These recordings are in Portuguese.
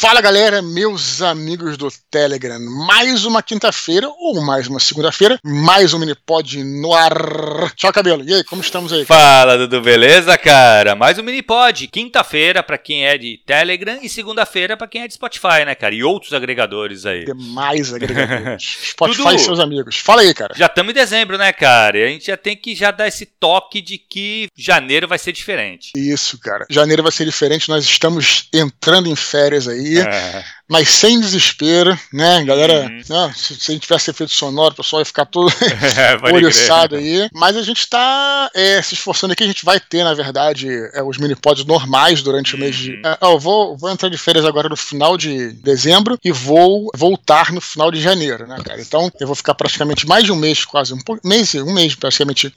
Fala galera, meus amigos do Telegram. Mais uma quinta-feira ou mais uma segunda-feira, mais um Minipod no ar. Tchau, cabelo. E aí, como estamos aí? Fala, Dudu, beleza, cara? Mais um Minipod. Quinta-feira pra quem é de Telegram e segunda-feira pra quem é de Spotify, né, cara? E outros agregadores aí. Demais agregadores. Spotify Dudu, e seus amigos. Fala aí, cara. Já estamos em dezembro, né, cara? E a gente já tem que já dar esse toque de que janeiro vai ser diferente. Isso, cara. Janeiro vai ser diferente. Nós estamos entrando em férias aí. É mas sem desespero, né? Galera, uhum. né? Se, se, a gente tivesse efeito sonoro, o pessoal ia ficar todo é, oriçado aí. Mas a gente está é, se esforçando aqui, a gente vai ter, na verdade, é, os mini-pods normais durante uhum. o mês de. Uhum. É, eu vou, vou entrar de férias agora no final de dezembro e vou voltar no final de janeiro, né, cara? Então eu vou ficar praticamente mais de um mês, quase um mês, um mês praticamente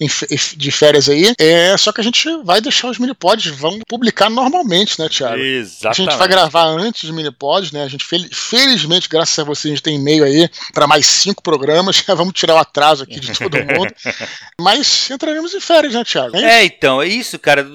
de férias aí. É, só que a gente vai deixar os mini-pods, vão publicar normalmente, né, Thiago? Exatamente. A gente vai gravar antes dos mini-pods, né? A gente felizmente, graças a você, a gente tem e-mail aí para mais cinco programas. Vamos tirar o atraso aqui de todo mundo. Mas entraremos em férias, né, Thiago? É, é então, é isso, cara.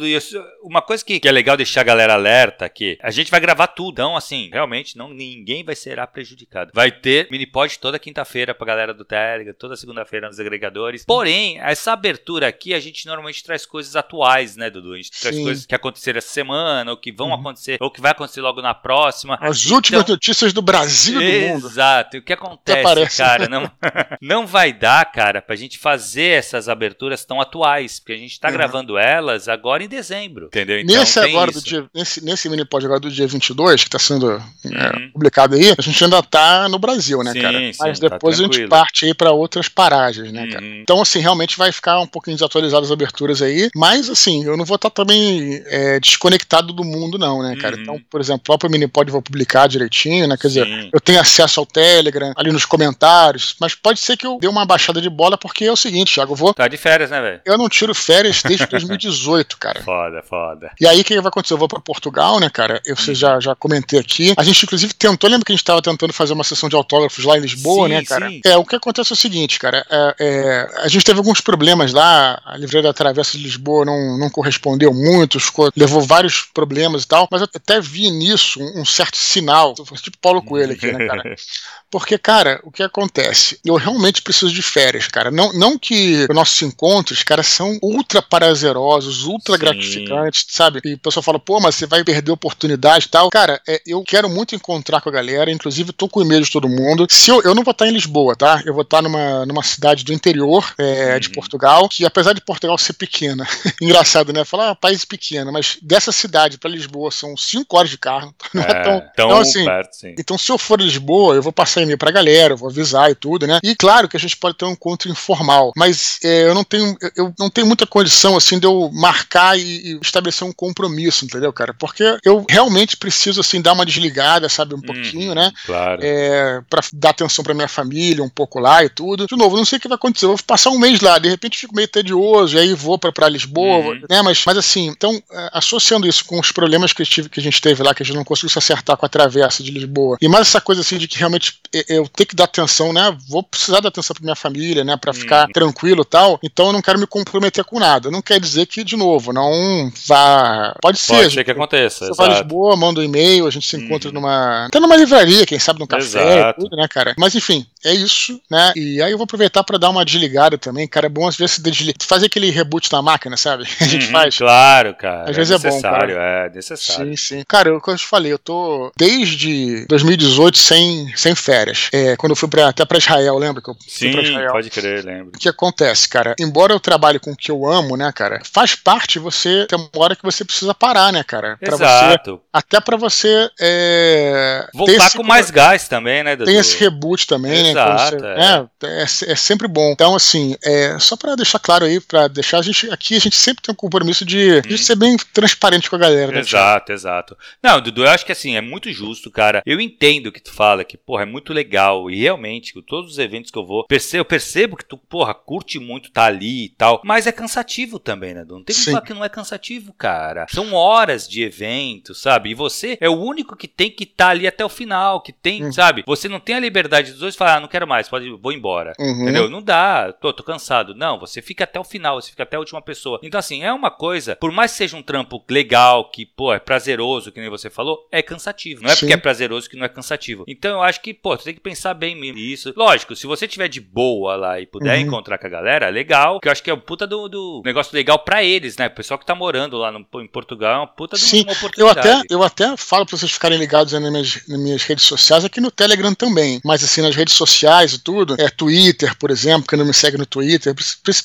Uma coisa que, que é legal deixar a galera alerta aqui, a gente vai gravar tudo. Então, assim, realmente, não, ninguém vai ser prejudicado. Vai ter mini-pod toda quinta-feira pra galera do Telegram, toda segunda-feira nos agregadores. Porém, essa abertura aqui, a gente normalmente traz coisas atuais, né, Dudu? A gente Sim. traz coisas que aconteceram essa semana, ou que vão uhum. acontecer, ou que vai acontecer logo na próxima. As últimas então, notícias do Brasil e do mundo. Exato. E o que acontece, cara, não, não vai dar, cara, pra gente fazer essas aberturas tão atuais, porque a gente tá uhum. gravando elas agora em dezembro, entendeu? Então, nesse agora isso. do dia, nesse, nesse mini pod agora do dia 22, que tá sendo é, uhum. é, publicado aí, a gente ainda tá no Brasil, né, sim, cara? Sim, Mas tá depois tá a gente parte aí pra outras paragens, né, uhum. cara? Então, assim, realmente vai ficar um pouquinho desatualizado as aberturas aí, mas, assim, eu não vou estar tá também é, desconectado do mundo, não, né, cara? Uhum. Então, por exemplo, o próprio mini pod eu vou publicar direitinho, né? Quer Sim. dizer, eu tenho acesso ao Telegram, ali nos comentários, mas pode ser que eu dê uma baixada de bola, porque é o seguinte, Thiago, eu vou. Tá de férias, né, velho? Eu não tiro férias desde 2018, cara. Foda, foda. E aí o que vai acontecer? Eu vou pra Portugal, né, cara? Eu já, já comentei aqui. A gente, inclusive, tentou, lembra que a gente tava tentando fazer uma sessão de autógrafos lá em Lisboa, sim, né, cara? Sim. É, o que acontece é o seguinte, cara. É, é, a gente teve alguns problemas lá, a livraria da Travessa de Lisboa não, não correspondeu muito, ficou, levou vários problemas e tal, mas eu até vi nisso um, um certo sinal, tipo Paulo Coelho aqui, né, cara? Porque, cara, o que acontece? Eu realmente preciso de férias, cara. Não, não que os nossos encontros, cara, são ultra prazerosos, ultra Sim. gratificantes, sabe? E o pessoal fala, pô, mas você vai perder oportunidade e tal. Cara, é, eu quero muito encontrar com a galera, inclusive tô com e-mail de todo mundo. Se eu, eu não vou estar em Lisboa, tá? Eu vou estar numa, numa cidade do interior é, uhum. de Portugal, que apesar de Portugal ser pequena, engraçado, né? Falar, ah, país pequeno, mas dessa cidade para Lisboa são cinco horas de carro. Não é, é tão, tão então, assim, perto, sim. Então, se eu for a Lisboa, eu vou passar e-mail pra galera, vou avisar e tudo, né? E claro que a gente pode ter um encontro informal, mas é, eu não tenho eu não tenho muita condição assim de eu marcar e, e, estabelecer um compromisso, entendeu, cara? Porque eu realmente preciso assim dar uma desligada, sabe, um pouquinho, hum, né? Claro. É, para dar atenção para minha família, um pouco lá e tudo. De novo, não sei o que vai acontecer. Eu vou passar um mês lá, de repente fico meio tedioso, e aí vou para Lisboa, uhum. né? Mas, mas assim, então, é, associando isso com os problemas que, tive, que a gente teve lá, que a gente não conseguiu se acertar com a travessa de Lisboa, e mais essa coisa assim de que realmente eu tenho que dar atenção, né? Vou precisar dar atenção para minha família, né? Para ficar hum. tranquilo e tal. Então eu não quero me comprometer com nada. Não quer dizer que, de novo, não vá. Pode ser. Pode ser que aconteça. Você vai a Lisboa, manda um e-mail, a gente se encontra hum. numa. Até numa livraria, quem sabe num café, tudo, né, cara? Mas enfim, é isso, né? E aí eu vou aproveitar para dar uma desligada também, cara. É bom às vezes desligar, fazer aquele reboot na máquina, sabe? A gente uhum, faz. Claro, cara. Às vezes é, bom, cara. É necessário. Sim, sim. Cara, eu, como eu te falei, eu tô desde 2018 sem, sem férias. É, quando eu fui pra, até para Israel, lembra que eu Sim, fui pra Israel? pode crer, lembro. O que acontece, cara? Embora eu trabalhe com o que eu amo, né, cara? Faz parte você ter uma hora que você precisa parar, né, cara? Pra Exato. Você, até para você é, voltar esse, com mais gás também, né? Dudu? Tem esse reboot também, Exato, né? Você, é. É, é, é, sempre bom. Então, assim, é, só para deixar claro aí, para deixar a gente aqui, a gente sempre tem um compromisso de, de ser bem transparente com a galera. Né, exato, exato. Não, Dudu, eu acho que assim, é muito justo, cara. Eu entendo o que tu fala, que, porra, é muito legal. E realmente, todos os eventos que eu vou, percebo, eu percebo que tu, porra, curte muito tá ali e tal. Mas é cansativo também, né? Não tem que falar que não é cansativo, cara. São horas de evento, sabe? E você é o único que tem que estar tá ali até o final, que tem, uhum. sabe? Você não tem a liberdade dos dois falar, ah, não quero mais, pode, vou embora. Uhum. Entendeu? Não dá, tô, tô cansado. Não, você fica até o final, você fica até a última pessoa. Então, assim, é uma coisa, por mais que seja um trampo legal, que, pô, é prazeroso, que nem você falou, é cansativo. Não é Sim. porque é prazeroso prazeroso, que não é cansativo. Então eu acho que, pô, tu tem que pensar bem nisso. Lógico, se você tiver de boa lá e puder uhum. encontrar com a galera, legal. Que eu acho que é um puta do, do negócio legal para eles, né? O pessoal que tá morando lá no, em Portugal é uma puta de Sim, uma oportunidade. Eu até, eu até falo pra vocês ficarem ligados nas minhas, nas minhas redes sociais, aqui no Telegram também. Mas assim, nas redes sociais e tudo, é Twitter, por exemplo, que não me segue no Twitter.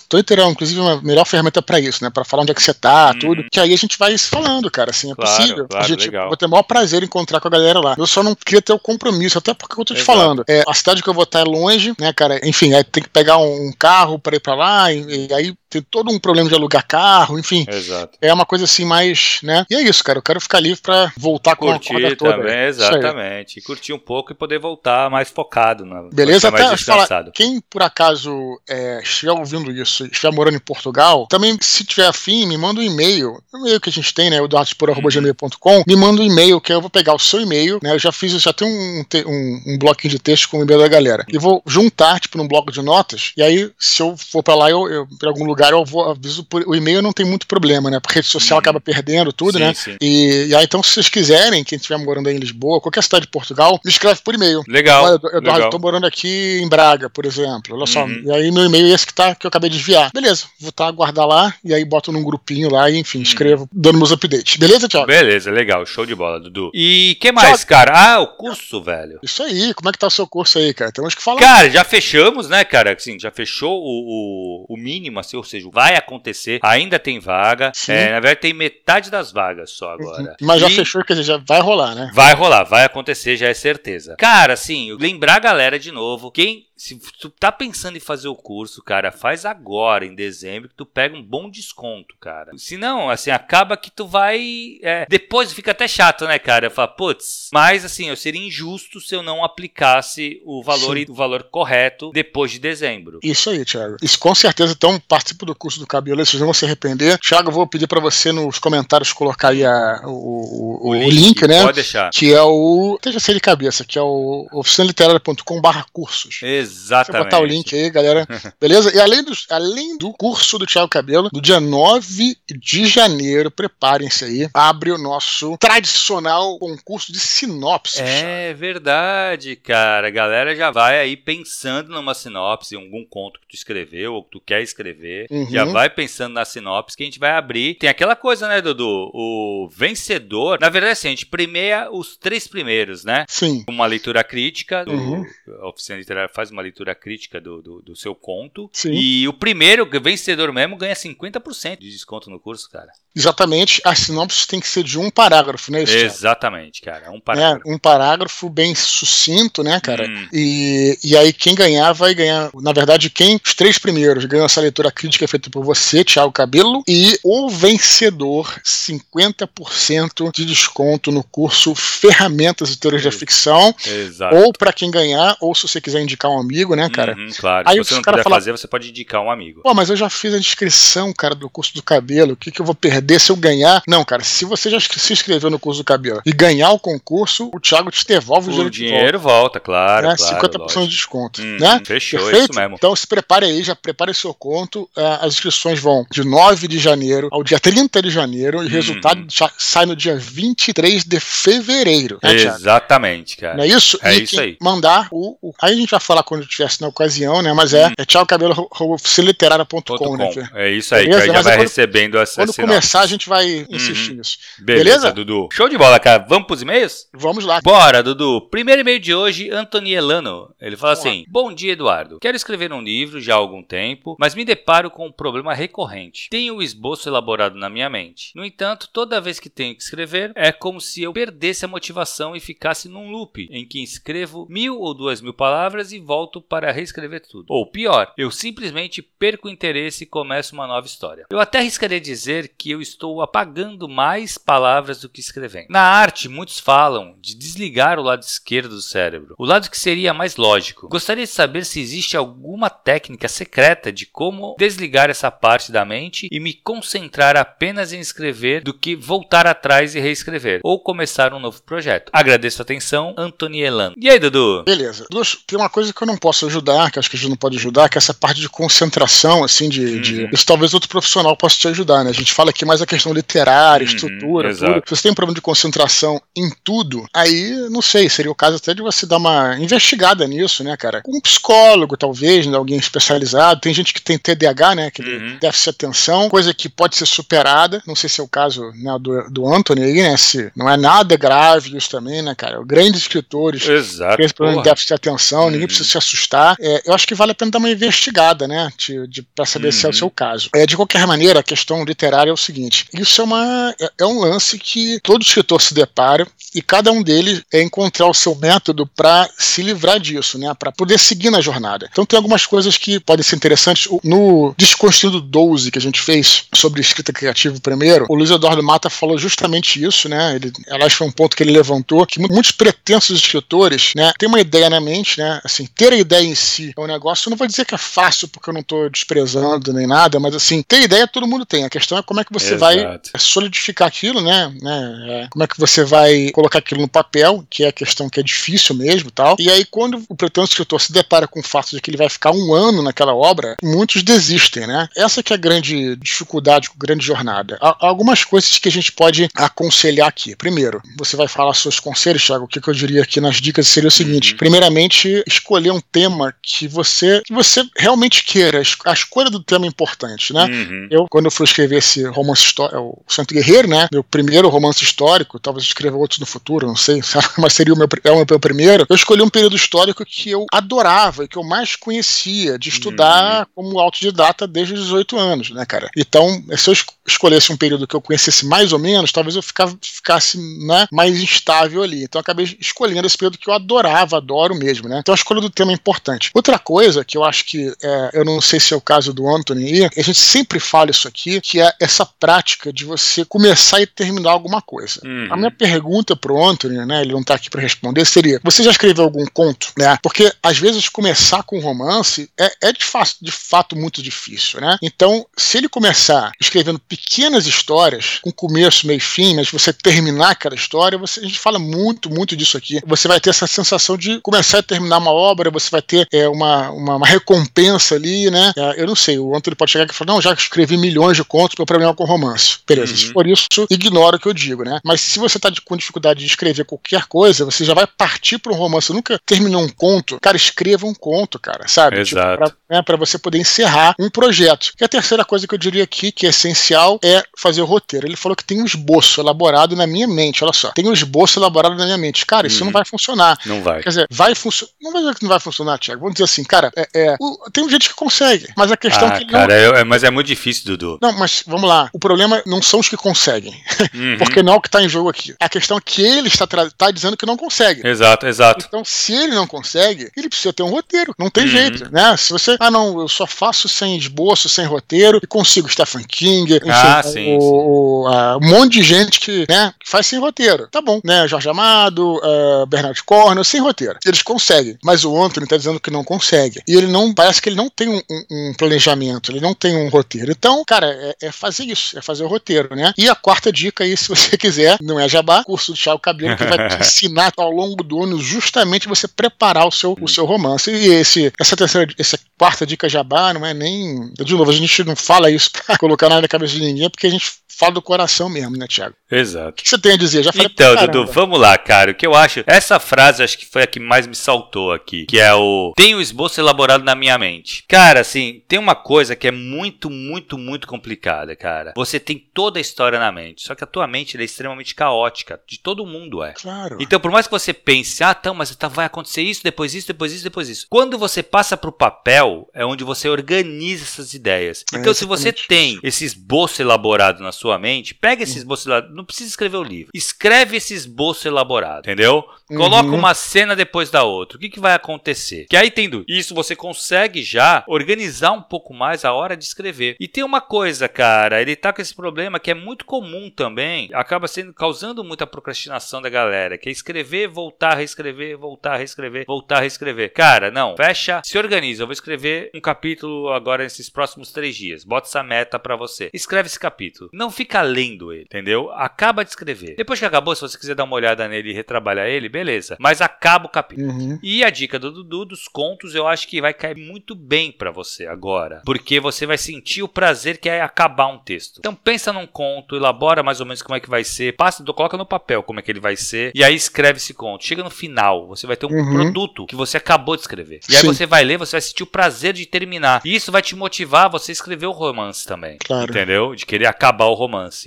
Twitter é, inclusive, uma melhor ferramenta para isso, né? Pra falar onde é que você tá, hum. tudo. Que aí a gente vai falando, cara, assim, é claro, possível. Claro, a gente, legal. vou ter o maior prazer em encontrar com a galera lá. Eu só não queria ter o compromisso, até porque eu tô te Exato. falando. É, a cidade que eu vou estar é longe, né, cara? Enfim, aí tem que pegar um carro para ir para lá, e, e, aí tem todo um problema de alugar carro, enfim. Exato. É uma coisa assim mais, né? E é isso, cara. Eu quero ficar livre para voltar com Curtir a corda toda. Também, exatamente. Curtir um pouco e poder voltar mais focado. Na, Beleza? Até falar, quem por acaso é, estiver ouvindo isso, estiver morando em Portugal, também se tiver afim, me manda um e-mail. O e-mail que a gente tem, né? O dartspor.gmail.com. Me manda um e-mail que eu vou pegar o seu e-mail, né? Eu já fiz, já tenho um, um, um bloquinho de texto com o e-mail da galera. E vou juntar, tipo, num bloco de notas. E aí, se eu for para lá, eu, eu para algum lugar, eu vou aviso por, o e-mail não tem muito problema, né? Porque a rede social uhum. acaba perdendo tudo, sim, né? Sim. E, e aí, então, se vocês quiserem, quem estiver morando aí em Lisboa, qualquer cidade de Portugal, me escreve por e-mail. Legal. Olha, Eduardo, legal. eu tô morando aqui em Braga, por exemplo. Olha só. Uhum. E aí, meu e-mail é esse que, tá, que eu acabei de enviar. Beleza, vou tá, guardar lá e aí boto num grupinho lá e, enfim, uhum. escrevo, dando meus updates. Beleza, Thiago? Beleza, legal. Show de bola, Dudu. E que mais, Thiago? cara? Ah, o curso, velho. Isso aí. Como é que tá o seu curso aí, cara? Temos que falar. Cara, já fechamos, né, cara? Assim, já fechou o, o, o mínimo, assim, ou seja, vai acontecer. Ainda tem vaga. É, na verdade, tem metade das vagas só agora. Uhum. Mas já e... fechou, quer dizer, já vai rolar, né? Vai rolar, vai acontecer, já é certeza. Cara, assim, lembrar a galera de novo, quem se tu tá pensando em fazer o curso, cara, faz agora, em dezembro, que tu pega um bom desconto, cara. Se não, assim, acaba que tu vai. É, depois fica até chato, né, cara? Fala, putz, mas assim, eu seria injusto se eu não aplicasse o valor e o valor correto depois de dezembro. Isso aí, Thiago. Isso com certeza, então, participa do curso do cabelo, vocês não vão se arrepender. Thiago, eu vou pedir para você nos comentários colocar aí a, o, o, o, link, link, né? Pode deixar. Que é o. Deixa ser de cabeça, que é o oficinaliterária.com/barra cursos. Exato. Exatamente. Deixa eu botar o link aí, galera. Beleza? E além do, além do curso do Thiago Cabelo, do dia 9 de janeiro, preparem-se aí, abre o nosso tradicional concurso de sinopse. É verdade, cara. A galera já vai aí pensando numa sinopse, algum conto que tu escreveu ou que tu quer escrever. Uhum. Já vai pensando na sinopse que a gente vai abrir. Tem aquela coisa, né, Dudu? O vencedor, na verdade, assim, a gente primeia os três primeiros, né? Sim. Uma leitura crítica, do, uhum. a oficina literária faz uma leitura crítica do, do, do seu conto. Sim. E o primeiro, vencedor mesmo, ganha 50% de desconto no curso, cara. Exatamente, a sinopse tem que ser de um parágrafo, né? Isso, Exatamente, cara. Um parágrafo. É, um parágrafo bem sucinto, né, cara? Hum. E, e aí quem ganhar vai ganhar. Na verdade, quem os três primeiros ganham essa leitura crítica feita por você, Thiago Cabelo, e o vencedor, 50% de desconto no curso Ferramentas e Teorias da Ficção. Exato. Ou para quem ganhar, ou se você quiser indicar um amigo, né, cara? Uhum, claro. Aí se você não quiser fala, fazer, você pode indicar um amigo. Pô, mas eu já fiz a descrição, cara, do curso do cabelo. O que, que eu vou perder se eu ganhar? Não, cara, se você já se inscreveu no curso do cabelo e ganhar o concurso, o Thiago te devolve o, o dinheiro. volta, volta claro. Né? claro 50% lógico. de desconto. Hum, né? Fechou, Perfeito? isso mesmo. Então se prepare aí, já prepare seu conto. Uh, as inscrições vão de 9 de janeiro ao dia 30 de janeiro e o hum. resultado sai no dia 23 de fevereiro. Né, Exatamente, cara. Não é isso? É e isso aí. Mandar o, o, Aí a gente vai falar quando tivesse na ocasião, né? Mas é, hum. é tchaocabelo.com, né? É isso aí, Beleza? que já vai quando, recebendo essa Quando começar, a gente vai insistir uhum. nisso. Beleza, Beleza, Dudu? Show de bola, cara. Vamos pros e-mails? Vamos lá. Bora, Dudu. Primeiro e-mail de hoje, Antoni Elano. Ele fala Vamos assim: lá. Bom dia, Eduardo. Quero escrever um livro já há algum tempo, mas me deparo com um problema recorrente. Tenho o esboço elaborado na minha mente. No entanto, toda vez que tenho que escrever, é como se eu perdesse a motivação e ficasse num loop, em que escrevo mil ou duas mil palavras e volto para reescrever tudo. Ou pior, eu simplesmente perco o interesse e começo uma nova história. Eu até arriscaria dizer que eu estou apagando mais palavras do que escrevendo. Na arte, muitos falam de desligar o lado esquerdo do cérebro, o lado que seria mais lógico. Gostaria de saber se existe alguma técnica secreta de como desligar essa parte da mente e me concentrar apenas em escrever do que voltar atrás e reescrever, ou começar um novo projeto. Agradeço a atenção, Antonielan. E aí, Dudu? Beleza. Tem uma coisa que eu não posso ajudar, que acho que a gente não pode ajudar, que é essa parte de concentração, assim, de. Uhum. de... Isso talvez outro profissional possa te ajudar, né? A gente fala aqui mais a questão literária, uhum, estrutura, tudo. Se você tem um problema de concentração em tudo, aí, não sei, seria o caso até de você dar uma investigada nisso, né, cara? Com um psicólogo, talvez, né, alguém especializado. Tem gente que tem TDAH, né, que uhum. déficit de atenção, coisa que pode ser superada. Não sei se é o caso né, do, do Anthony aí, né, se não é nada grave isso também, né, cara? Grandes escritores Exato, esse problema de déficit de atenção, uhum. ninguém precisa se assustar. É, eu acho que vale a pena dar uma investigada, né, de, de, pra saber uhum. se é o seu caso. É, de qualquer maneira, a questão literária é o seguinte: isso é, uma, é, é um lance que todo escritor se depara e cada um deles é encontrar o seu método para se livrar disso, né? Para poder seguir na jornada. Então tem algumas coisas que podem ser interessantes. No Desconstruindo 12 que a gente fez sobre escrita criativa primeiro, o Luiz Eduardo Mata falou justamente isso, né? Ele, aliás, foi um ponto que ele levantou que muitos pretensos escritores, né, têm uma ideia na mente, né? Assim, ter a ideia em si é um negócio. Eu não vou dizer que é fácil porque eu não estou desprezando nem nada, mas assim, ter ideia todo mundo tem. A questão é como é que você Exato. vai solidificar aquilo, né? né? É, como é que você vai colocar aquilo no papel, que é a questão que é difícil mesmo tal. E aí, quando o pretenso escritor se depara com o fato de que ele vai ficar um ano naquela obra, muitos desistem, né? Essa que é a grande dificuldade, a grande jornada. Há algumas coisas que a gente pode aconselhar aqui. Primeiro, você vai falar seus conselhos, Thiago. O que, que eu diria aqui nas dicas seria o seguinte: uhum. primeiramente, escolher um tema que você, que você realmente queira. A escolha do tema é importante, né? Uhum. Eu, quando eu fui escrever esse romance histórico, é o Santo Guerreiro, né? Meu primeiro romance histórico, talvez escreva outros no futuro, não sei, mas seria o meu, é o meu primeiro. Eu escolhi um período histórico que eu adorava e que eu mais conhecia de estudar uhum. como autodidata desde os 18 anos, né, cara? Então, se eu escolhesse um período que eu conhecesse mais ou menos, talvez eu ficava, ficasse né, mais instável ali. Então, eu acabei escolhendo esse período que eu adorava, adoro mesmo, né? Então, a escolha do tema é importante. Outra coisa que eu acho que, é, eu não sei se é o caso do Anthony, a gente sempre fala isso aqui, que é essa prática de você começar e terminar alguma coisa. Uhum. A minha pergunta pro Anthony, né, ele não tá aqui para responder, seria: você já escreveu algum conto? Né? Porque às vezes começar com romance é, é de, fato, de fato muito difícil, né? Então, se ele começar escrevendo pequenas histórias, com começo, meio e fim, mas você terminar aquela história, você, a gente fala muito, muito disso aqui. Você vai ter essa sensação de começar e terminar uma obra, você vai ter é, uma, uma, uma, recompensa ali, né? É, eu não sei, o Anthony pode chegar aqui e falar: não, já escrevi milhões de contos, meu problema é com romance. Beleza, uhum. por isso, ignora o que eu digo, né? Mas se você tá de, com dificuldade de escrever qualquer coisa, você já vai partir para um romance. Você nunca terminou um conto, cara, escreva um conto, cara, sabe? Tipo, Exato. Tipo, pra, né, você poder encerrar um projeto. E a terceira coisa que eu diria aqui, que é essencial, é fazer o roteiro. Ele falou que tem um esboço elaborado na minha mente, olha só. Tem um esboço elaborado na minha mente. Cara, isso hum. não vai funcionar. Não vai. Quer dizer, vai funcionar. Não vai dizer que não vai funcionar, Tiago. Vamos dizer assim, cara, é, é, o, tem gente que consegue, mas a questão ah, é que. Cara, não... é, mas é muito difícil, Dudu. Não, mas vamos lá. O problema não são os que conseguem. Uhum. Porque não é o que está em jogo aqui. A questão é que ele está, tá dizendo que não consegue. Exato, exato. Então, se ele não consegue, ele precisa ter um roteiro. Não tem uhum. jeito, né? Se você. Ah, não, eu só faço sem esboço, sem roteiro, e consigo Stephen King, enfim, ah, sim, o, sim. A, um monte de gente que, né, que faz sem roteiro. Tá bom, né? Jorge Amado, uh, Bernard Cornell, sem roteiro. Eles conseguem. Mas o Anthony está dizendo que não consegue. E ele não. Parece que ele não tem um, um, um planejamento, ele não tem um roteiro. Então, cara, é, é, fazer isso, é fazer o roteiro, né? E a quarta dica aí, se você quiser, não é jabá, curso do Thiago Cabelo, que vai te ensinar ao longo do ano justamente você preparar o seu, o seu romance. E esse, essa terceira, essa quarta dica jabá não é nem. De novo, a gente não fala isso pra colocar nada na cabeça de ninguém, porque a gente fala do coração mesmo, né, Thiago? Exato. O que você tem a dizer? Já falei Então, Dudu, vamos lá, cara. O que eu acho. Essa frase acho que foi a que mais me saltou aqui. Que é o. Tem o esboço elaborado na minha mente. Cara, assim, tem uma coisa que é muito, muito, muito complicada, cara. Você tem toda a história na mente. Só que a tua mente é extremamente caótica. De todo mundo é. Claro. Então, por mais que você pense, ah, então, mas tá, vai acontecer isso, depois isso, depois isso, depois isso. Quando você passa pro papel, é onde você organiza essas ideias. Então, é se você tem esse esboço elaborado na sua mente, pega esse esboço elaborado. Não precisa escrever o livro. Escreve esse esboço elaborado, entendeu? Coloca uhum. uma cena depois da outra. O que, que vai acontecer? Que aí, tendo isso, você consegue já organizar um pouco mais a hora de escrever. E tem uma coisa, cara, ele tá com esse problema que é muito comum também, acaba sendo causando muita procrastinação da galera, que é escrever, voltar, reescrever, voltar, reescrever, voltar, reescrever. Cara, não, fecha, se organiza. Eu vou escrever um capítulo agora nesses próximos três dias. Bota essa meta para você. Escreve esse capítulo. Não fica lendo ele, entendeu? Acaba de escrever. Depois que acabou, se você quiser dar uma olhada nele e retrabalhar ele, beleza. Mas acaba o capítulo. Uhum. E a dica do Dudu dos contos, eu acho que vai cair muito bem para você agora. Porque você vai sentir o prazer que é acabar um texto. Então pensa num conto, elabora mais ou menos como é que vai ser, passa, coloca no papel como é que ele vai ser, e aí escreve esse conto. Chega no final, você vai ter um uhum. produto que você acabou de escrever. E aí Sim. você vai ler, você vai sentir o prazer de terminar. E isso vai te motivar a você escrever o romance também. Claro. Entendeu? De querer acabar o romance.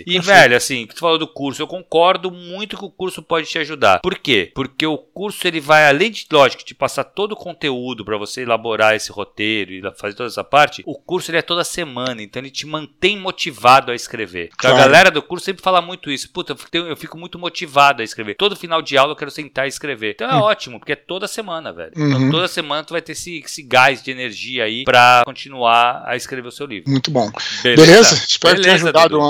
E, velho, assim, tu falou do curso, eu concordo muito que o curso pode te ajudar. Por quê? Porque o curso ele vai, além de, lógico, te passar todo o conteúdo para você elaborar esse roteiro e fazer toda essa parte, o curso ele é toda semana, então ele te mantém motivado a escrever. Então claro. a galera do curso sempre fala muito isso. Puta, eu fico muito motivado a escrever. Todo final de aula eu quero sentar e escrever. Então é hum. ótimo, porque é toda semana, velho. Então, uhum. Então toda semana tu vai ter esse, esse gás de energia aí pra continuar a escrever o seu livro. Muito bom. Beleza? Beleza? Espero Beleza, ter ajudado Dudu. o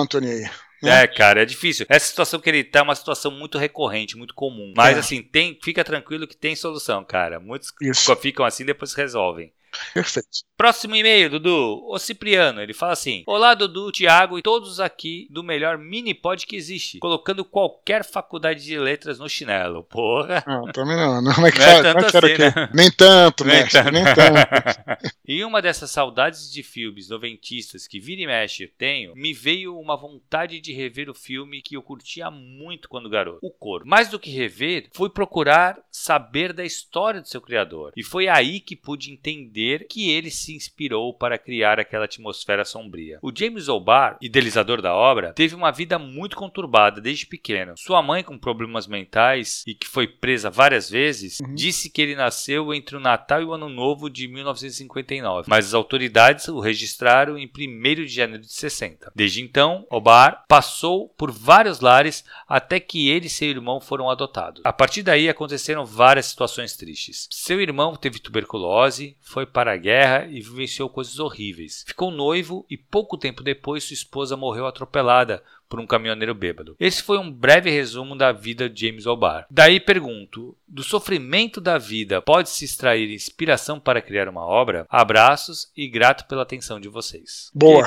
Aí. É, cara, é difícil. Essa situação que ele tá é uma situação muito recorrente, muito comum. Mas é. assim, tem, fica tranquilo que tem solução, cara. Muitos Isso. ficam assim depois resolvem. Perfeito. Próximo e-mail, Dudu. O Cipriano, ele fala assim: Olá, Dudu, Thiago e todos aqui do melhor mini pod que existe, colocando qualquer faculdade de letras no chinelo. Porra. Não, também não. Não é que não é tanto assim, né? Nem tanto, nem mestre, tanto. nem tanto. e uma dessas saudades de filmes noventistas que vira e mexe eu tenho, me veio uma vontade de rever o filme que eu curtia muito quando garoto, O Cor. Mais do que rever, fui procurar saber da história do seu criador. E foi aí que pude entender que ele se inspirou para criar aquela atmosfera sombria. O James O'Barr, idealizador da obra, teve uma vida muito conturbada desde pequeno. Sua mãe, com problemas mentais e que foi presa várias vezes, uhum. disse que ele nasceu entre o Natal e o Ano Novo de 1959, mas as autoridades o registraram em 1 de janeiro de 60. Desde então, O'Barr passou por vários lares até que ele e seu irmão foram adotados. A partir daí aconteceram várias situações tristes. Seu irmão teve tuberculose, foi para a guerra e vivenciou coisas horríveis. Ficou noivo e pouco tempo depois sua esposa morreu atropelada por um caminhoneiro bêbado. Esse foi um breve resumo da vida de James O'Barr. Daí pergunto: do sofrimento da vida pode-se extrair inspiração para criar uma obra? Abraços e grato pela atenção de vocês. Boa.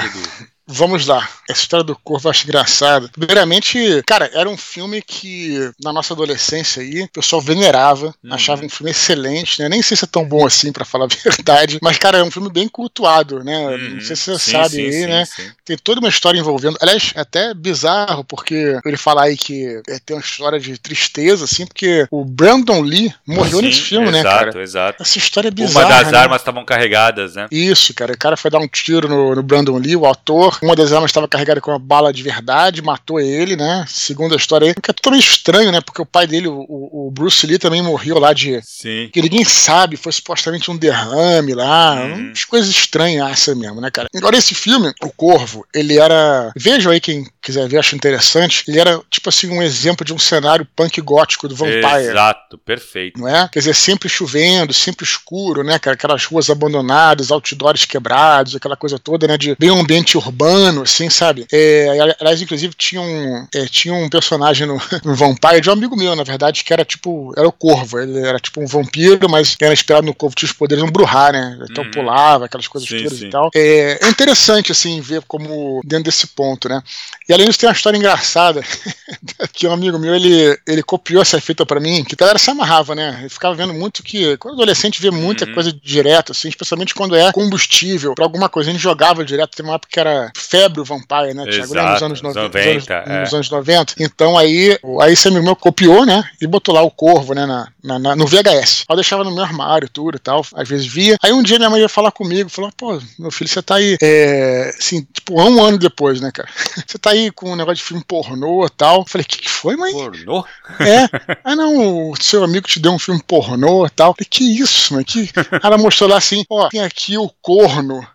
Vamos lá. Essa história do corvo eu acho engraçada. Primeiramente, cara, era um filme que na nossa adolescência aí, o pessoal venerava, uhum. achava um filme excelente, né? Nem sei se é tão bom assim, para falar a verdade, mas, cara, é um filme bem cultuado, né? Uhum. Não sei se você sim, sabe sim, aí, sim, né? Tem toda uma história envolvendo. Aliás, é até bizarro, porque ele falar aí que é, tem uma história de tristeza, assim, porque o Brandon Lee morreu nesse filme, exato, né, cara? Exato, exato. Essa história é bizarra. Uma das né? armas estavam carregadas, né? Isso, cara. O cara foi dar um tiro no, no Brandon Lee, o autor uma das armas estava carregada com uma bala de verdade, matou ele, né? Segundo a história aí, que é totalmente estranho, né? Porque o pai dele, o, o Bruce Lee, também morreu lá de. Sim. Que ninguém sabe, foi supostamente um derrame lá. Hum. Umas coisas estranhas mesmo, né, cara? Agora, esse filme, O Corvo, ele era. Vejam aí quem quiser ver, acho interessante. Ele era, tipo assim, um exemplo de um cenário punk gótico do Vampire. Exato, perfeito. Não é? Quer dizer, sempre chovendo, sempre escuro, né, cara? Aquelas ruas abandonadas, outdoors quebrados, aquela coisa toda, né? De bem um ambiente urbano, assim, sabe? É, aliás, inclusive, tinha um, é, tinha um personagem no, no Vampire de um amigo meu, na verdade, que era tipo. Era o Corvo. Ele era tipo um vampiro, mas era inspirado no Corvo, tinha os poderes de um Bruhar, né? Então uhum. pulava, aquelas coisas sim, todas sim. e tal. É, é interessante, assim, ver como dentro desse ponto, né? E além disso, tem uma história engraçada que um amigo meu ele, ele copiou essa fita para mim, que a galera se amarrava, né? Ele ficava vendo muito que. Quando adolescente vê muita uhum. coisa direto, assim, especialmente quando é combustível para alguma coisa. A gente jogava direto, tem uma época que era febre o Vampire, né? Exato, Thiago, nos anos 90. 90 nos, anos, é. nos anos 90. Então aí, aí esse amigo meu copiou, né? E botou lá o corvo, né? Na, na, na, no VHS. Eu deixava no meu armário, tudo e tal. Às vezes via. Aí um dia minha mãe ia falar comigo, falou: pô, meu filho, você tá aí. É, assim, tipo, um ano depois, né, cara? Você tá aí com um negócio de filme pornô e tal. Eu falei: o que, que foi, mãe? Pornô? É. Ah, não, o seu amigo te deu um filme pornô e tal. Eu falei: que isso, mãe? Que... Ela mostrou lá assim: ó, tem aqui o corno.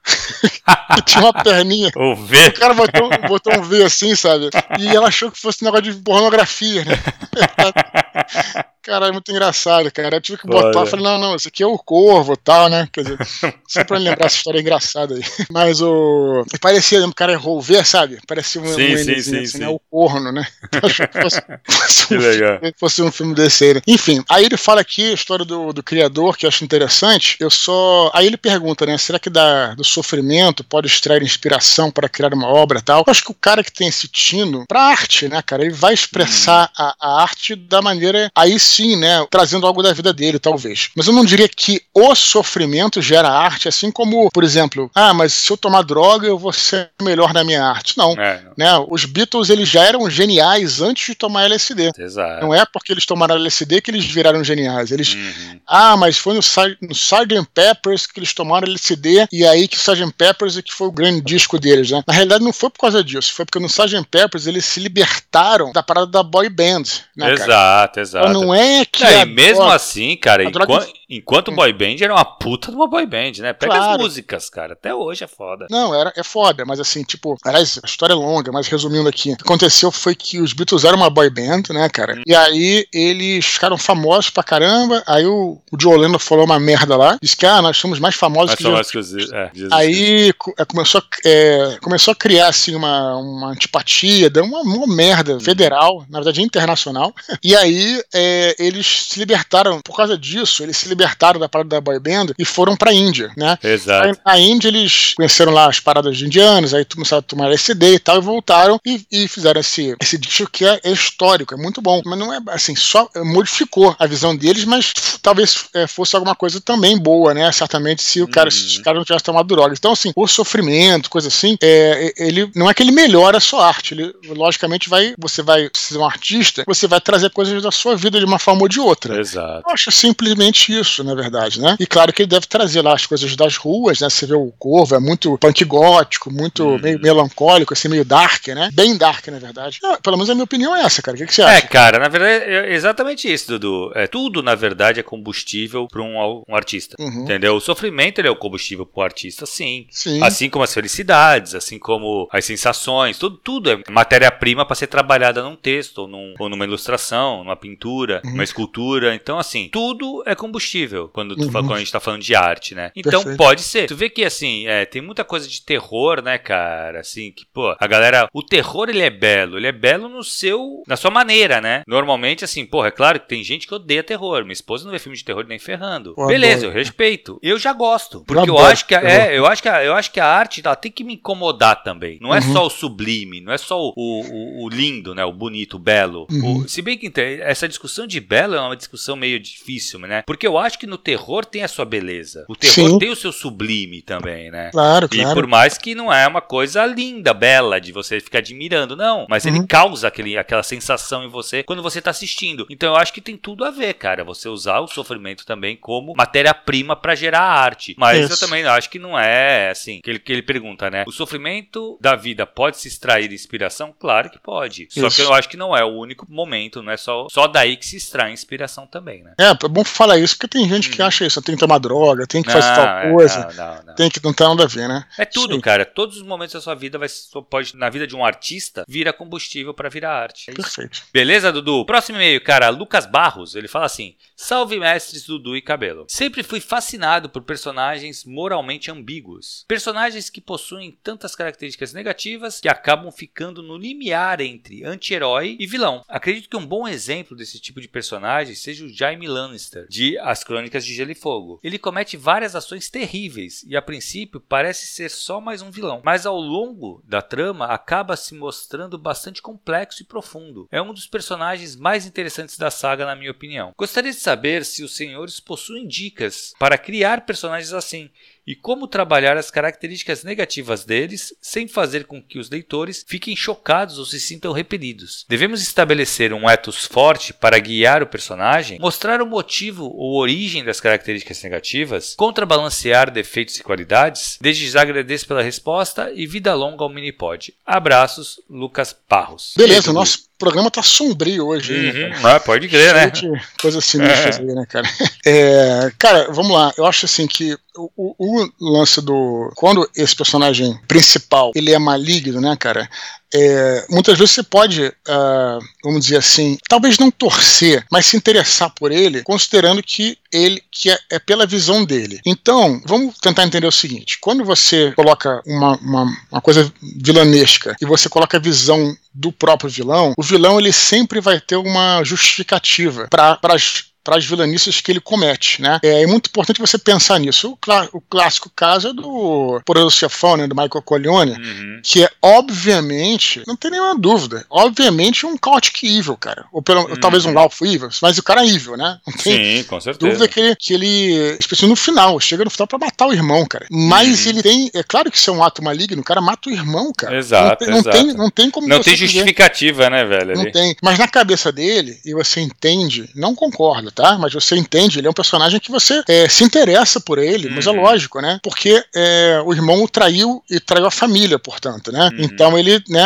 que tinha uma perninha. O V. O cara botou, botou um V assim, sabe? E ela achou que fosse um negócio de pornografia, né? Cara, é muito engraçado, cara. Eu tive que botar, Olha. falei, não, não, esse aqui é o corvo e tal, né? Quer dizer, só pra lembrar essa história engraçada aí. Mas o. Parecia, o cara envolver, sabe? Parecia um, sim, um sim, sim, assim, né? O corno, né? fosse, fosse que um legal. Filme, fosse um filme desse aí. Né? Enfim, aí ele fala aqui a história do, do criador, que eu acho interessante. Eu só. Aí ele pergunta, né? Será que da, do sofrimento pode extrair inspiração para criar uma obra tal? Eu acho que o cara que tem esse tino pra arte, né, cara? Ele vai expressar hum. a, a arte da maneira. Aí sim, né? Trazendo algo da vida dele, talvez. Mas eu não diria que o sofrimento gera arte, assim como, por exemplo, ah, mas se eu tomar droga, eu vou ser melhor na minha arte. Não. É. Né? Os Beatles, eles já eram geniais antes de tomar LSD. Exato. Não é porque eles tomaram LSD que eles viraram geniais. Eles, uhum. ah, mas foi no, no Sgt. Peppers que eles tomaram LSD e aí que o Sgt. Peppers é que foi o grande disco deles, né? Na realidade, não foi por causa disso. Foi porque no Sgt. Peppers eles se libertaram da parada da boy band. Né, exato, cara? exato. Então, não é que. É, e mesmo assim, cara, enquanto, enquanto boy band era uma puta de uma boy band, né? Pega claro. as músicas, cara. Até hoje é foda. Não, era, é foda, mas assim, tipo, aliás, a história é longa, mas resumindo aqui, o que aconteceu foi que os Beatles eram uma boy band, né, cara? Hum. E aí eles ficaram famosos pra caramba. Aí o, o Joe Lennon falou uma merda lá, disse que ah, nós somos mais famosos nós que, somos que os, é, Aí é, começou, é, começou a criar assim uma, uma antipatia, deu uma, uma merda hum. federal, na verdade internacional. E aí é, eles se libertaram, por causa disso, eles se libertaram da parada da boy band e foram pra Índia, né? Exato. Aí, na Índia eles conheceram lá as paradas de indianos, aí começaram a tomar LSD e tal, e voltaram e, e fizeram esse, esse disco que é, é, histórico, é muito bom. Mas não é assim, só modificou a visão deles, mas talvez é, fosse alguma coisa também boa, né? Certamente se o cara, se o cara não tivesse tomado droga. Então, assim, o sofrimento, coisa assim, é, ele não é que ele melhora a sua arte. Ele, logicamente, vai. Você vai ser um artista, você vai trazer coisas da sua vida de uma forma ou de outra. Exato. Eu acho simplesmente isso, na verdade, né? E claro que ele deve trazer lá as coisas das ruas, né? Você vê o Corvo, é muito punk gótico, muito hum. meio melancólico, assim, meio dark, né? Bem dark, na verdade. Ah, pelo menos a minha opinião é essa, cara. O que, que você é, acha? É, cara, na verdade, é exatamente isso, Dudu. É, tudo, na verdade, é combustível para um, um, artista. Uhum. Entendeu? O sofrimento ele é o combustível para o artista, sim. sim. Assim como as felicidades, assim como as sensações, tudo, tudo é matéria-prima para ser trabalhada num texto, ou, num, ou numa ilustração, numa pintura, uhum. uma escultura. Então, assim, tudo é combustível quando, uhum. quando a gente está falando de arte, né? Então, Perfeito. pode ser. Tu vê que, assim, é, tem muita coisa de terror, né, cara? Assim, que, pô, a galera. O terror, ele é belo. Ele é belo no seu. na sua maneira, né? Normalmente, assim, pô, é claro que tem gente que odeia terror. Minha esposa não vê filme de terror nem ferrando. Eu Beleza, adoro. eu respeito. Eu já gosto. Porque eu, eu acho que a, é, eu acho que a, eu acho que a arte ela tem que me incomodar também. Não é uhum. só o sublime, não é só o, o, o lindo, né? O bonito, o belo. Uhum. O, se bem que essa discussão de belo é uma discussão meio difícil, né? Porque eu acho que no terror tem a sua beleza. O terror Sim. tem o seu sublime também, né? Claro, claro. E por mais que não é uma coisa linda, bela, de você ficar admirando, não. Mas uhum. ele causa aquele, aquela sensação em você quando você tá assistindo. Então eu acho que tem tudo a ver, cara. Você usar o sofrimento também como matéria-prima para gerar arte. Mas Isso. eu também acho que não é assim. Que ele, que ele pergunta, né? O sofrimento da vida pode se extrair inspiração? Claro que pode. Só que eu acho que não é o único momento, não é só, só daí que se extrai inspiração também, né? É, é bom falar isso, porque tem gente que hum. acha isso, tem que tomar droga, tem que não, fazer tal é, coisa, não, não, tem que não tem nada a ver, né? É tudo, Sim. cara. Todos os momentos da sua vida vai pode na vida de um artista vira combustível para virar arte. É Perfeito. Beleza, Dudu? Próximo e-mail, cara, Lucas Barros, ele fala assim: "Salve mestres Dudu e Cabelo. Sempre fui fascinado por personagens moralmente ambíguos. Personagens que possuem tantas características negativas que acabam ficando no limiar entre anti-herói e vilão. Acredito que um bom exemplo desse tipo de personagem seja o Jaime Lannister, de As Crônicas de Gelo e Fogo. Ele comete várias ações terríveis e a princípio parece ser só mais um vilão, mas ao longo da trama acaba se mostrando bastante complexo e profundo. É um dos personagens mais interessantes da saga, na minha opinião. Gostaria de saber se os senhores possuem dicas para criar personagens assim e como trabalhar as características negativas deles sem fazer com que os leitores fiquem chocados ou se sintam repelidos. Devemos estabelecer um ethos forte para guiar o personagem, mostrar o motivo ou origem das características negativas, contrabalancear defeitos e qualidades. Desde já agradeço pela resposta e vida longa ao Minipod. Abraços, Lucas Parros. Beleza, nosso programa tá sombrio hoje. Uhum. Né, ah, pode crer, né? Coisa sinistra é. aí, né, cara? É, cara, vamos lá. Eu acho assim que o, o, lance do. Quando esse personagem principal ele é maligno, né, cara? É, muitas vezes você pode, uh, vamos dizer assim, talvez não torcer, mas se interessar por ele, considerando que ele que é, é, pela visão dele. Então, vamos tentar entender o seguinte: quando você coloca uma, uma, uma coisa vilanesca e você coloca a visão do próprio vilão, o vilão ele sempre vai ter uma justificativa para as para as vilanices que ele comete, né? É, é, muito importante você pensar nisso. O, o clássico caso é do Poderoso Chefão, né, do Michael Corleone, uhum. que é obviamente, não tem nenhuma dúvida, obviamente um Chaotic Evil, cara. Ou pelo, uhum. talvez um Lawful Evil, mas o cara é evil, né? Não tem Sim, com certeza. dúvida que ele, que ele, especialmente no final, chega no final para matar o irmão, cara. Mas uhum. ele tem, é claro que isso é um ato maligno, o cara mata o irmão, cara. Exato, não, exato. Tem, não tem como Não tem justificativa, dizer. né, velho? Não ali. tem. Mas na cabeça dele, e você entende, não concorda, tá? Mas você entende, ele é um personagem que você é, se interessa por ele, uhum. mas é uhum. lógico, né? Porque é, o irmão o traiu e traiu a família, portanto, né? Uhum. Então ele, né,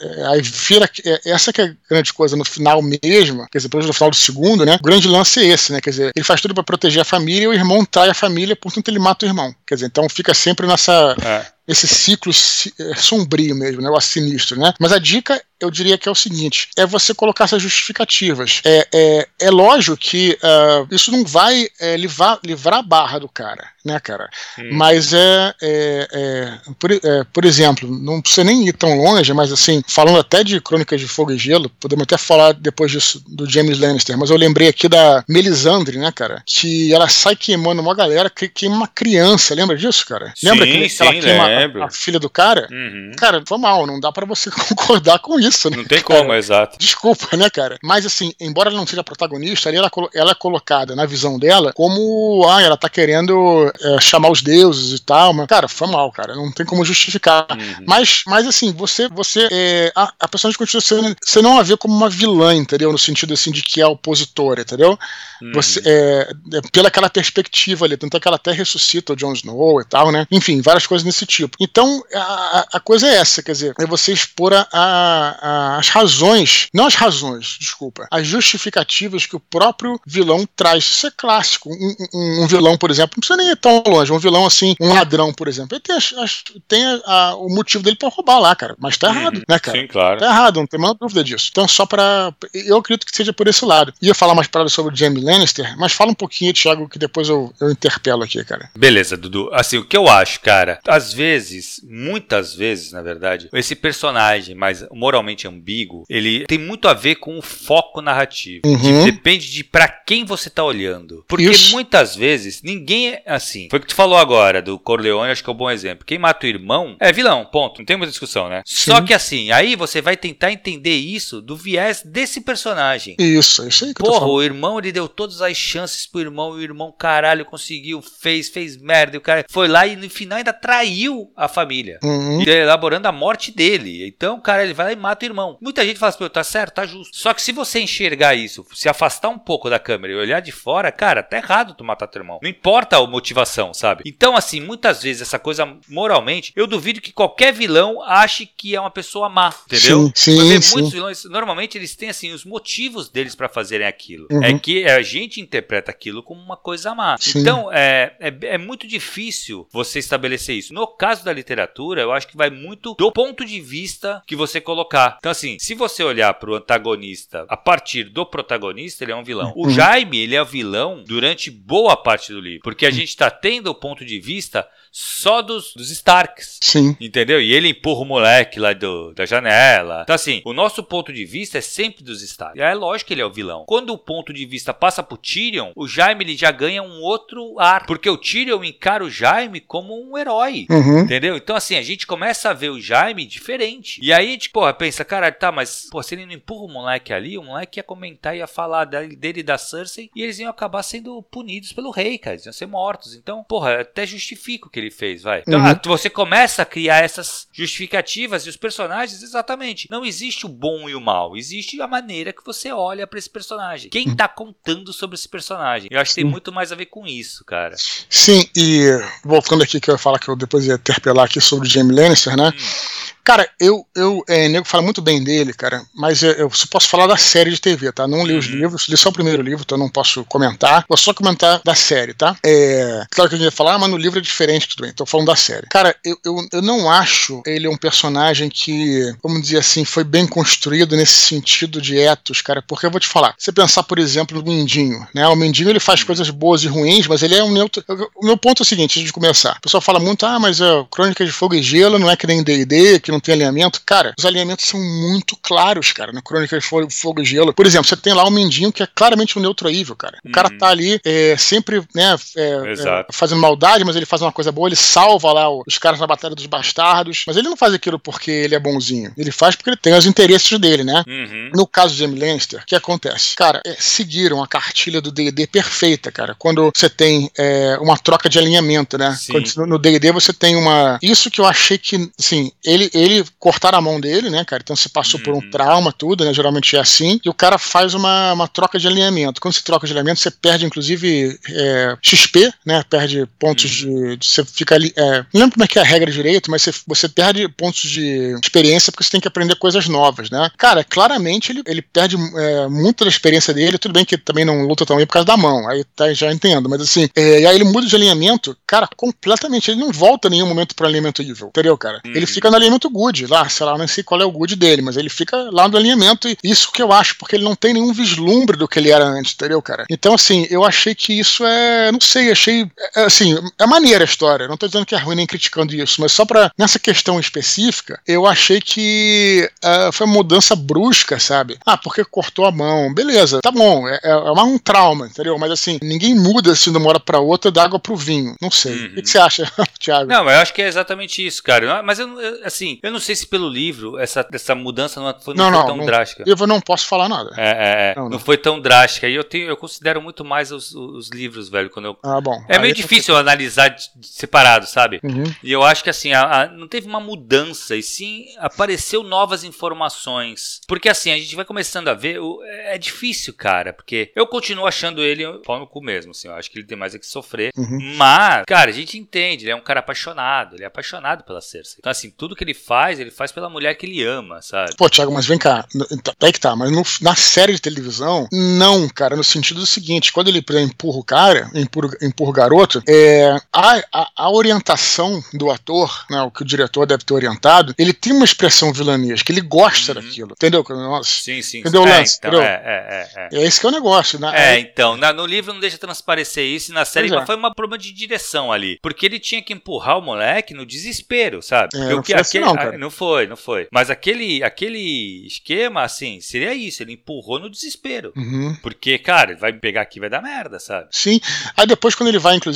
é, aí vira, é, essa que é a grande coisa no final mesmo, quer dizer, no final do segundo, né? O grande lance é esse, né? Quer dizer, ele faz tudo para proteger a família e o irmão trai a família, portanto ele mata o irmão. Quer dizer, então fica sempre nessa é esse ciclo é, sombrio mesmo, né? O sinistro, né? Mas a dica eu diria que é o seguinte: é você colocar essas justificativas. É, é, é lógico que uh, isso não vai é, livrar, livrar a barra do cara, né, cara? Hum. Mas é, é, é por, é, por, exemplo, não precisa nem ir tão longe, mas assim, falando até de Crônicas de Fogo e Gelo, podemos até falar depois disso do James Lannister, mas eu lembrei aqui da Melisandre, né, cara? Que ela sai queimando uma galera, que queima uma criança, lembra disso, cara? Sim, lembra que, sim, ela queima a, a, filha do cara? Uhum. Cara, foi mal, não dá para você concordar com isso isso, né? Não tem cara? como, exato. Desculpa, né, cara? Mas assim, embora ela não seja protagonista, ali ela, ela é colocada na visão dela como, ah, ela tá querendo é, chamar os deuses e tal, mas, cara, foi mal, cara. Não tem como justificar. Uhum. Mas, mas assim, você, você é, a, a personagem continua sendo, você não a vê como uma vilã, entendeu? No sentido assim de que é opositora, entendeu? Uhum. Você, é, é, pela aquela perspectiva ali, tanto é que ela até ressuscita o Jon Snow e tal, né? Enfim, várias coisas desse tipo. Então, a, a coisa é essa, quer dizer, é você expor a, a, as razões, não as razões, desculpa, as justificativas que o próprio vilão traz. Isso é clássico. Um, um, um vilão, por exemplo, não precisa nem ir tão longe. Um vilão assim, um ladrão, por exemplo, ele tem, as, as, tem a, o motivo dele para roubar lá, cara. Mas tá uhum. errado, né, cara? Sim, claro. Tá errado, não tem a menor dúvida disso. Então, só para Eu acredito que seja por esse lado. Ia falar mais para sobre o Jamie Lannister, mas fala um pouquinho, Thiago, que depois eu, eu interpelo aqui, cara. Beleza, Dudu. Assim, o que eu acho, cara, às vezes, muitas vezes, na verdade, esse personagem mais moralmente ambíguo, ele tem muito a ver com o foco narrativo. Uhum. De, depende de para quem você tá olhando. Porque Isso. muitas vezes, ninguém é assim. Foi o que tu falou agora, do Corleone, acho que é um bom exemplo. Quem mata o irmão é vilão, ponto. Não tem muita discussão, né? Sim. Só que assim, aí você vai tentar entender isso do viés desse personagem. Isso, isso aí que Porra, o irmão, ele deu todas as chances pro irmão, e o irmão, caralho, conseguiu, fez, fez merda, e o cara foi lá e no final ainda traiu a família. Uhum. Elaborando a morte dele. Então, cara, ele vai lá e mata o irmão. Muita gente fala assim, tá certo, tá justo. Só que se você enxergar isso, se afastar um pouco da câmera e olhar de fora, cara, tá errado tu matar teu irmão. Não importa a motivação, sabe? Então, assim, muitas vezes essa coisa moralmente, eu duvido que qualquer vilão ache que é uma pessoa má, entendeu? Sim, sim, sim. muitos vilões, normalmente eles têm assim os motivos deles para fazerem aquilo. Uhum. É que a gente interpreta aquilo como uma coisa má. Sim. Então, é, é, é muito difícil você estabelecer isso. No caso da literatura, eu acho que vai muito do ponto de vista que você colocar. Então, assim, se você olhar pro antagonista a partir do protagonista, ele é um vilão. O uhum. Jaime, ele é o vilão durante boa parte do livro, porque a gente está tendo o ponto de vista só dos, dos Starks. Sim. Entendeu? E ele empurra o moleque lá do, da janela. Então, assim, o nosso ponto de vista é sempre dos Starks. E é lógico que ele é o vilão. Quando o ponto de vista passa pro Tyrion, o Jaime ele já ganha um outro ar. Porque o Tyrion encara o Jaime como um herói. Uhum. Entendeu? Então, assim, a gente começa a ver o Jaime diferente. E aí gente, porra, pensa, cara, tá, mas, pô, se ele não empurra o moleque ali, o moleque ia comentar, ia falar dele e da Cersei, e eles iam acabar sendo punidos pelo rei, cara. Eles iam ser mortos. Então, porra, até justifica o que ele fez, vai. Então, uhum. Ah, você começa a criar essas justificativas e os personagens, exatamente. Não existe o bom e o mal, existe a maneira que você olha para esse personagem. Quem uhum. tá contando sobre esse personagem? Eu acho que tem muito mais a ver com isso, cara. Sim, e voltando aqui que eu ia falar que eu depois ia interpelar aqui sobre o Jamie Lannister, né? Hum. Cara, eu, eu é, nego fala muito bem dele, cara, mas eu, eu só posso falar da série de TV, tá? Não li os uhum. livros, li só o primeiro livro, então não posso comentar. Vou só comentar da série, tá? É, claro que a gente ia falar, ah, mas no livro é diferente, tudo bem, tô falando da série. Cara, eu, eu, eu não acho ele um personagem que, vamos dizer assim, foi bem construído nesse sentido de etos, cara, porque eu vou te falar, você pensar, por exemplo, no Mindinho, né? O Mindinho ele faz coisas boas e ruins, mas ele é um neutro. O meu ponto é o seguinte, antes de começar, o pessoal fala muito, ah, mas a Crônica de Fogo e Gelo não é que nem D&D, que não tem alinhamento. Cara, os alinhamentos são muito claros, cara, na Crônica de Fogo e Gelo. Por exemplo, você tem lá o Mindinho que é claramente um neutro evil, cara. O uhum. cara tá ali é, sempre, né, é, fazendo maldade, mas ele faz uma coisa boa, ele salva lá os caras na Batalha dos Bastardos, mas ele não faz aquilo porque ele é bonzinho. Ele faz porque ele tem os interesses dele, né? Uhum. No caso de Jamie Lannister, o que acontece? Cara, é, seguiram a cartilha do D&D perfeita, cara. Quando você tem é, uma troca de alinhamento, né? Quando, no D&D você tem uma... Isso que eu achei que, assim, ele, ele cortaram a mão dele, né, cara? Então você passou uhum. por um uhum. trauma, tudo, né? Geralmente é assim. E o cara faz uma, uma troca de alinhamento. Quando você troca de alinhamento, você perde, inclusive, é, XP, né? Perde pontos uhum. de, de, Você fica ali. É, não lembro como é que é a regra direito, mas você, você perde pontos de experiência porque você tem que aprender coisas novas, né? Cara, claramente ele, ele perde é, muito da experiência dele. Tudo bem que também não luta tão bem por causa da mão. Aí tá, já entendo. Mas assim, é, e aí ele muda de alinhamento, cara, completamente. Ele não volta em nenhum momento pro alinhamento evil, entendeu, cara? Uhum. Ele fica no alinhamento good, lá, sei lá, não sei qual é o good dele, mas ele fica lá no alinhamento. E isso que eu acho, porque ele não tem nenhum vislumbre do que ele era antes, entendeu, cara? Então, assim, eu achei que isso é. Não sei, achei. É, assim, é maneira a história. Não tô dizendo que é ruim nem criticando isso, mas só pra. Nessa questão específica, eu achei que uh, foi uma mudança brusca, sabe? Ah, porque cortou a mão. Beleza, tá bom. É, é, é um trauma, entendeu? Mas assim, ninguém muda assim de uma hora pra outra da água pro vinho. Não sei. Uhum. O que, que você acha, Thiago? Não, mas eu acho que é exatamente isso, cara. Mas eu, assim, eu não sei se pelo livro essa, essa mudança não foi, não, não, não foi tão não, drástica. Eu não posso falar nada. É, é, é. não, não, foi tão drástica. E eu, tenho, eu considero muito mais os, os livros, velho, quando eu. Ah, bom. É meio difícil analisar separado, sabe? Uhum. E eu acho que assim, a, a, não teve uma mudança, e sim apareceu novas informações. Porque assim, a gente vai começando a ver. O, é difícil, cara, porque eu continuo achando ele pau no cu mesmo, assim. Eu acho que ele tem mais a que sofrer. Uhum. Mas, cara, a gente entende, ele é um cara apaixonado, ele é apaixonado pela Cersei. Então, assim, tudo que ele faz, ele faz pela mulher que ele ama, sabe? Pô, Thiago, mas vem cá. Tá, é que tá, mas no, na série de televisão, não, cara, no sentido do seguinte: quando ele empurra o cara, empurra, empurra o garoto, é, a, a, a, orientação do ator, né, o que o diretor deve ter orientado, ele tem uma expressão vilanesca, ele gosta uhum. daquilo, entendeu? Nossa, sim, sim. Entendeu o é, lance? Então, é, é, é, é. esse que é o negócio, né? É, então, na, no livro não deixa transparecer isso, e na série é. foi um problema de direção ali, porque ele tinha que empurrar o moleque no desespero, sabe? É, não, que, foi assim, aquele, assim não, não foi, não foi. Mas aquele, aquele esquema, assim, seria isso, ele empurrou no desespero. Uhum. Porque, cara, vai me pegar aqui vai dar merda, sabe? Sim. Aí depois, quando ele vai, inclusive,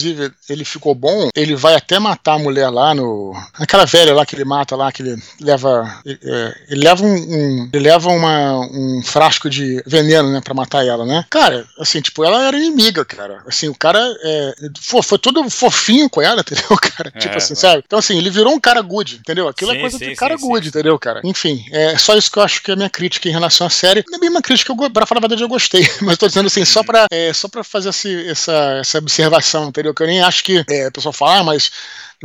ele ficou bom, ele vai até matar a mulher lá no. Aquela velha lá que ele mata lá, que ele leva. É, ele leva um, um, Ele leva uma, um frasco de veneno, né, pra matar ela, né? Cara, assim, tipo, ela era inimiga, cara. Assim, o cara é, foi, foi todo fofinho com ela, entendeu, cara? É, tipo assim, sabe? Então, assim, ele virou um cara good, entendeu? Aquilo é sim, é coisa sim, de cara sim, good, entendeu, cara? Enfim, é só isso que eu acho que é a minha crítica em relação à série. Não é bem uma crítica, eu, pra falar a verdade, eu gostei. Mas tô dizendo assim, só pra, é, só pra fazer esse, essa, essa observação, entendeu? Que eu nem acho que é, a pessoa fala, ah, mas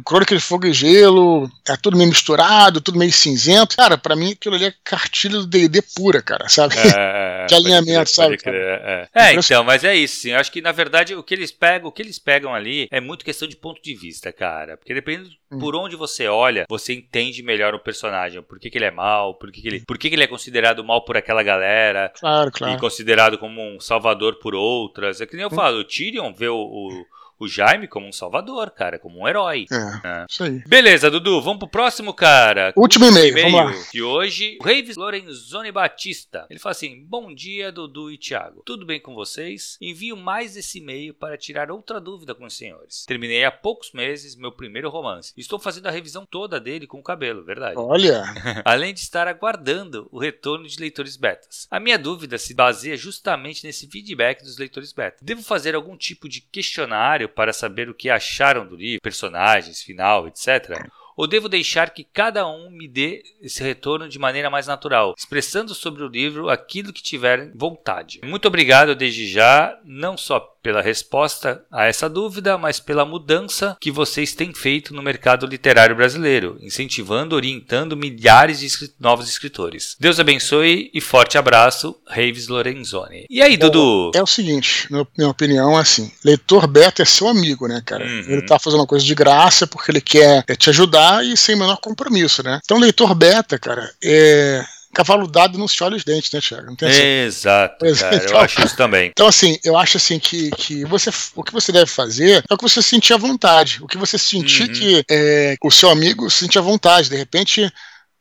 Crônica de Fogo e Gelo, é tudo meio misturado, tudo meio cinzento. Cara, pra mim aquilo ali é cartilha do D&D pura, cara, sabe? É, de alinhamento, sabe? Crer, é, é. é então, mas é isso, sim. Eu acho que, na verdade, o que eles pegam, o que eles pegam ali é muito questão de ponto de vista, cara. Porque dependendo hum. por onde você olha, você entende melhor o personagem. Por que, que ele é mal, por que, que ele, por que, que ele é considerado mal por aquela galera. Claro, claro. E considerado como um salvador por outras. É que nem eu hum. falo, o Tyrion vê o, o o Jaime como um salvador, cara, como um herói. É, é. isso aí. Beleza, Dudu, vamos pro próximo, cara. Último e-mail, vamos lá. De hoje, o Reives Lorenzoni Batista. Ele fala assim: Bom dia, Dudu e Thiago. Tudo bem com vocês? Envio mais esse e-mail para tirar outra dúvida com os senhores. Terminei há poucos meses meu primeiro romance. Estou fazendo a revisão toda dele com o cabelo, verdade? Olha! Além de estar aguardando o retorno de leitores betas. A minha dúvida se baseia justamente nesse feedback dos leitores beta. Devo fazer algum tipo de questionário para saber o que acharam do livro, personagens, final, etc ou devo deixar que cada um me dê esse retorno de maneira mais natural, expressando sobre o livro aquilo que tiver vontade? Muito obrigado desde já, não só pela resposta a essa dúvida, mas pela mudança que vocês têm feito no mercado literário brasileiro, incentivando, orientando milhares de novos escritores. Deus abençoe e forte abraço, Reives Lorenzoni. E aí, Bom, Dudu? É o seguinte, na minha opinião, é assim, leitor beta é seu amigo, né, cara? Uhum. Ele tá fazendo uma coisa de graça porque ele quer te ajudar e sem menor compromisso, né? Então, leitor beta, cara, é cavalo dado não se olha os dentes, né, Thiago? Assim. Exato, cara, então, eu acho isso também. Então, assim, eu acho assim que, que você, o que você deve fazer é o que você sentir à vontade. O que você sentir uhum. que é, o seu amigo sentir à vontade. De repente,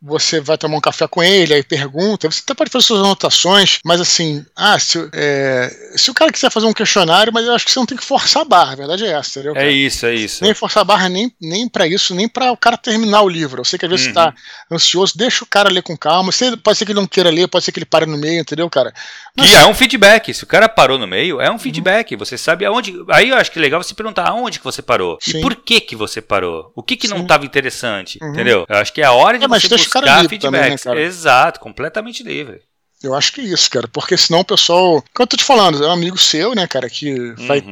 você vai tomar um café com ele, aí pergunta, você até pode fazer suas anotações, mas assim, ah, se, é, se o cara quiser fazer um questionário, mas eu acho que você não tem que forçar a barra, a verdade é essa, entendeu? É isso, é isso. Nem forçar a barra, nem, nem para isso, nem para o cara terminar o livro. Eu sei que às vezes uhum. você tá uhum. ansioso, deixa o cara ler com calma, pode ser que ele não queira ler, pode ser que ele pare no meio, entendeu, cara? Mas... E é um feedback, se o cara parou no meio, é um feedback, uhum. você sabe aonde, aí eu acho que é legal você perguntar aonde que você parou, Sim. e por que que você parou, o que que Sim. não estava interessante, uhum. entendeu? Eu acho que é a hora de é, você buscar feedback. Também, né, Exato, completamente livre. Eu acho que é isso, cara, porque senão o pessoal. Como eu tô te falando, é um amigo seu, né, cara, que vai.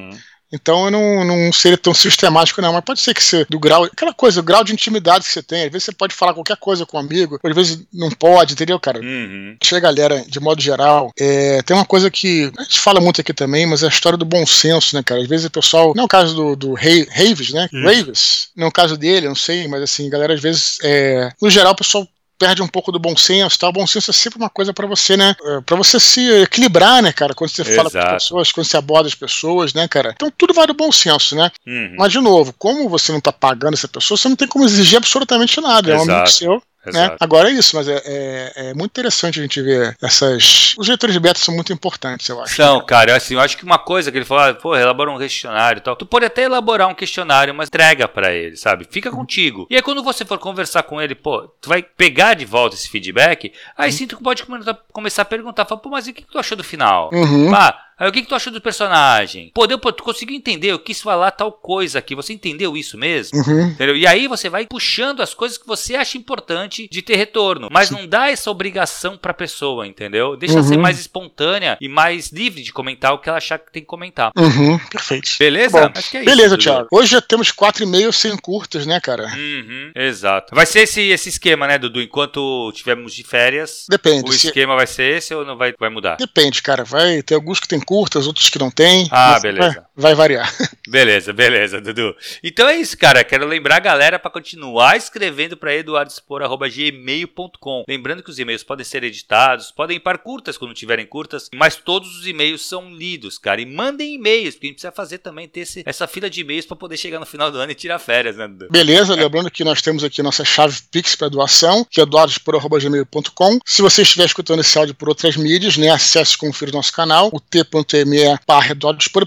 Então eu não, não seria tão sistemático, não. Mas pode ser que você, do grau, aquela coisa, o grau de intimidade que você tem, às vezes você pode falar qualquer coisa com um amigo, às vezes não pode, entendeu, cara? Uhum. Chega, galera, de modo geral, é, tem uma coisa que a gente fala muito aqui também, mas é a história do bom senso, né, cara? Às vezes o pessoal, não é o caso do, do Raves, né? Uhum. Raves, não é o caso dele, não sei, mas assim, galera, às vezes, é, no geral, o pessoal perde um pouco do bom senso, tá? O bom senso é sempre uma coisa para você, né? É, para você se equilibrar, né, cara? Quando você Exato. fala com as pessoas, quando você aborda as pessoas, né, cara? Então tudo vai do bom senso, né? Uhum. Mas, de novo, como você não tá pagando essa pessoa, você não tem como exigir absolutamente nada. Exato. É um amigo seu. Né? Agora é isso, mas é, é, é, muito interessante a gente ver essas. Os leitores de beta são muito importantes, eu acho. São, cara, assim, eu acho que uma coisa que ele falou, ah, pô, elabora um questionário e tal. Tu pode até elaborar um questionário, mas entrega para ele, sabe? Fica uhum. contigo. E aí, quando você for conversar com ele, pô, tu vai pegar de volta esse feedback, aí uhum. sim tu pode começar a perguntar, fala, pô, mas o que tu achou do final? Uhum. Pá, Aí o que, que tu achou do personagem? Pô, deu, pô, tu conseguiu entender, eu quis falar tal coisa aqui, você entendeu isso mesmo? Uhum. Entendeu? E aí você vai puxando as coisas que você acha importante de ter retorno, mas não dá essa obrigação pra pessoa, entendeu? Deixa uhum. ser mais espontânea e mais livre de comentar o que ela achar que tem que comentar. Uhum. Perfeito. Beleza? Bom, é Beleza, Thiago. Hoje já temos quatro e meio sem curtas, né, cara? Uhum. Exato. Vai ser esse, esse esquema, né, Dudu? Enquanto tivermos de férias, Depende. o esquema vai ser esse ou não vai, vai mudar? Depende, cara. Vai ter alguns que tem curtas, outros que não tem. Ah, beleza. Vai, vai, variar. Beleza, beleza, Dudu. Então é isso, cara. Quero lembrar a galera para continuar escrevendo para eduardospor.gmail.com. Lembrando que os e-mails podem ser editados, podem ir para curtas quando tiverem curtas, mas todos os e-mails são lidos, cara. E mandem e-mails, porque a gente precisa fazer também ter esse, essa fila de e-mails para poder chegar no final do ano e tirar férias, né, Dudu? Beleza, lembrando que nós temos aqui nossa chave Pix para doação, que é eduardospor.gmail.com. Se você estiver escutando esse áudio por outras mídias, né, acesse e confira o nosso canal, o t.me barra.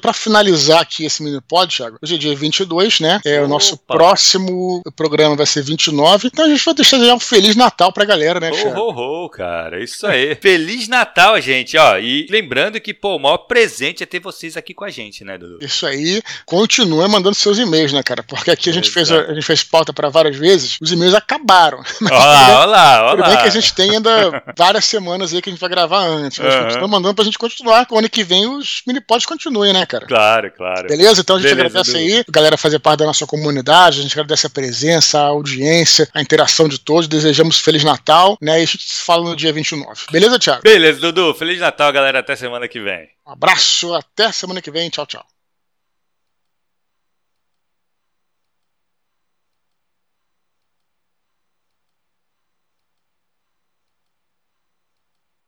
Para finalizar aqui esse mini pod, Thiago, hoje é dia 22, né? É, o nosso próximo programa vai ser 29. Então a gente vai deixar já um Feliz Natal pra galera, né, Thiago? Oh, oh, oh, cara, isso aí. Feliz Natal, gente, ó. E lembrando que, pô, o maior presente é ter vocês aqui com a gente, né, Dudu? Isso aí. Continua mandando seus e-mails, né, cara? Porque aqui a gente, fez, a, gente fez pauta para várias vezes, os e-mails acabaram. Olha lá, olha lá, olha lá. bem que a gente tem ainda várias semanas aí que a gente vai gravar antes. Mas uhum. continua mandando pra gente continuar. O ano que vem os mini pods continuem, né, cara? Claro, claro. Beleza? Então a gente Beleza, agradece aí, a galera fazer parte da nossa comunidade, a gente agradece a presença, a audiência, a interação de todos, desejamos Feliz Natal, né? E a gente se fala no dia 29. Beleza, Thiago? Beleza, Dudu. Feliz Natal, galera. Até semana que vem. Um abraço, até semana que vem. Tchau, tchau.